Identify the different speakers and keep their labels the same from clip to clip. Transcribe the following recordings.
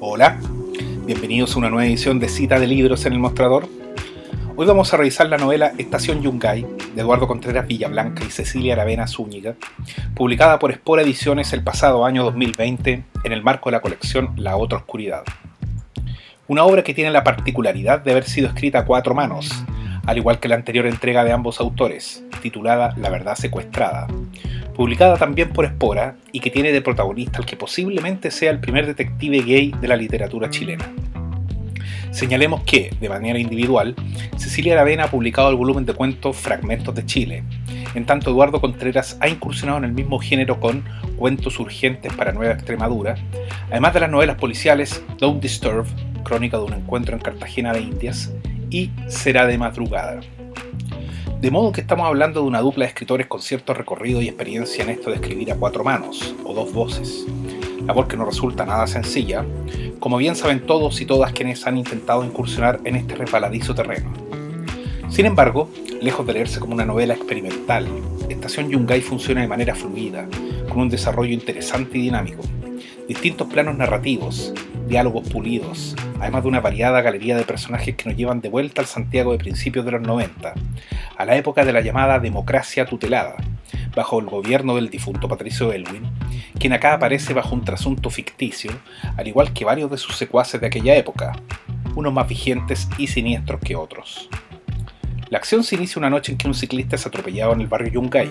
Speaker 1: Hola, bienvenidos a una nueva edición de Cita de Libros en el Mostrador. Hoy vamos a revisar la novela Estación Yungay de Eduardo Contreras Villablanca y Cecilia Aravena Zúñiga, publicada por Espora Ediciones el pasado año 2020 en el marco de la colección La Otra Oscuridad. Una obra que tiene la particularidad de haber sido escrita a cuatro manos, al igual que la anterior entrega de ambos autores, titulada La Verdad Secuestrada, publicada también por Espora y que tiene de protagonista al que posiblemente sea el primer detective gay de la literatura chilena. Señalemos que, de manera individual, Cecilia Aravena ha publicado el volumen de cuentos Fragmentos de Chile, en tanto Eduardo Contreras ha incursionado en el mismo género con Cuentos Urgentes para Nueva Extremadura, además de las novelas policiales Don't Disturb, Crónica de un Encuentro en Cartagena de Indias, y Será de Madrugada. De modo que estamos hablando de una dupla de escritores con cierto recorrido y experiencia en esto de escribir a cuatro manos, o dos voces, labor que no resulta nada sencilla, como bien saben todos y todas quienes han intentado incursionar en este resbaladizo terreno. Sin embargo, lejos de leerse como una novela experimental, Estación Yungay funciona de manera fluida, con un desarrollo interesante y dinámico, distintos planos narrativos, diálogos pulidos, además de una variada galería de personajes que nos llevan de vuelta al Santiago de principios de los 90, a la época de la llamada democracia tutelada, bajo el gobierno del difunto Patricio Elwin, quien acá aparece bajo un trasunto ficticio, al igual que varios de sus secuaces de aquella época, unos más vigentes y siniestros que otros. La acción se inicia una noche en que un ciclista es atropellado en el barrio Yungay,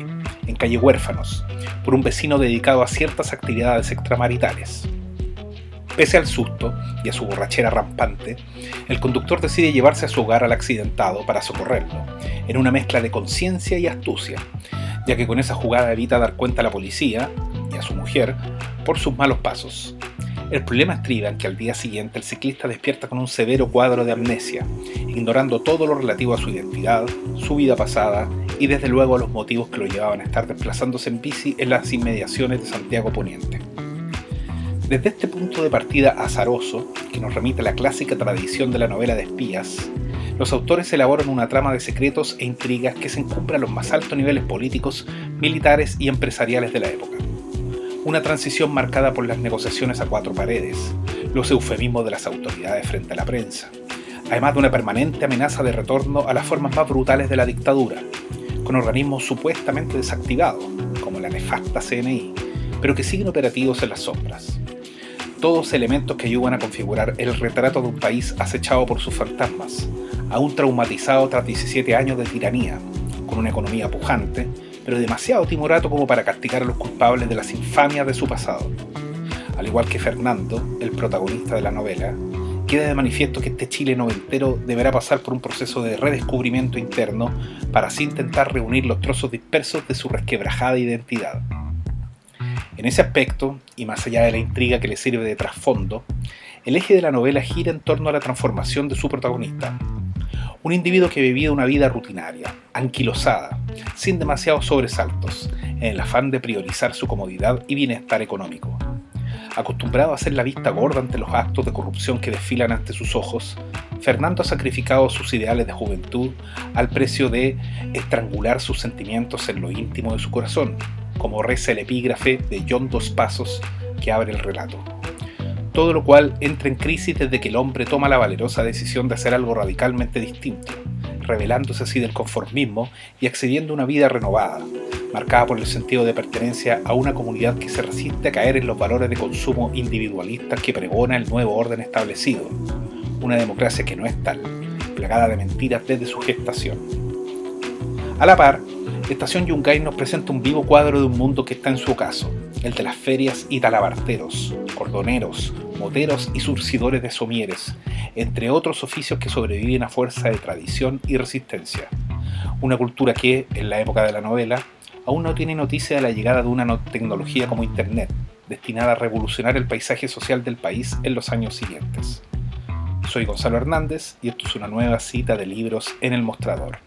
Speaker 1: en calle Huérfanos, por un vecino dedicado a ciertas actividades extramaritales. Pese al susto y a su borrachera rampante, el conductor decide llevarse a su hogar al accidentado para socorrerlo, en una mezcla de conciencia y astucia, ya que con esa jugada evita dar cuenta a la policía y a su mujer por sus malos pasos. El problema estriba en que al día siguiente el ciclista despierta con un severo cuadro de amnesia, ignorando todo lo relativo a su identidad, su vida pasada y desde luego a los motivos que lo llevaban a estar desplazándose en bici en las inmediaciones de Santiago Poniente. Desde este punto de partida azaroso, que nos remite a la clásica tradición de la novela de espías, los autores elaboran una trama de secretos e intrigas que se encumbra a los más altos niveles políticos, militares y empresariales de la época. Una transición marcada por las negociaciones a cuatro paredes, los eufemismos de las autoridades frente a la prensa, además de una permanente amenaza de retorno a las formas más brutales de la dictadura, con organismos supuestamente desactivados, como la nefasta CNI, pero que siguen operativos en las sombras todos elementos que ayudan a configurar el retrato de un país acechado por sus fantasmas, aún traumatizado tras 17 años de tiranía, con una economía pujante, pero demasiado timorato como para castigar a los culpables de las infamias de su pasado. Al igual que Fernando, el protagonista de la novela, queda de manifiesto que este Chile noventero deberá pasar por un proceso de redescubrimiento interno para así intentar reunir los trozos dispersos de su resquebrajada identidad. En ese aspecto, y más allá de la intriga que le sirve de trasfondo, el eje de la novela gira en torno a la transformación de su protagonista. Un individuo que vivía una vida rutinaria, anquilosada, sin demasiados sobresaltos, en el afán de priorizar su comodidad y bienestar económico. Acostumbrado a hacer la vista gorda ante los actos de corrupción que desfilan ante sus ojos, Fernando ha sacrificado sus ideales de juventud al precio de estrangular sus sentimientos en lo íntimo de su corazón, como reza el epígrafe de John Dos Pasos que abre el relato. Todo lo cual entra en crisis desde que el hombre toma la valerosa decisión de hacer algo radicalmente distinto, revelándose así del conformismo y accediendo a una vida renovada, marcada por el sentido de pertenencia a una comunidad que se resiste a caer en los valores de consumo individualistas que pregona el nuevo orden establecido, una democracia que no es tal, plagada de mentiras desde su gestación. A la par, Estación Yungay nos presenta un vivo cuadro de un mundo que está en su ocaso, el de las ferias y talabarteros, cordoneros, moteros y surcidores de somieres, entre otros oficios que sobreviven a fuerza de tradición y resistencia. Una cultura que, en la época de la novela, aún no tiene noticia de la llegada de una tecnología como Internet, destinada a revolucionar el paisaje social del país en los años siguientes. Soy Gonzalo Hernández y esto es una nueva cita de libros en el mostrador.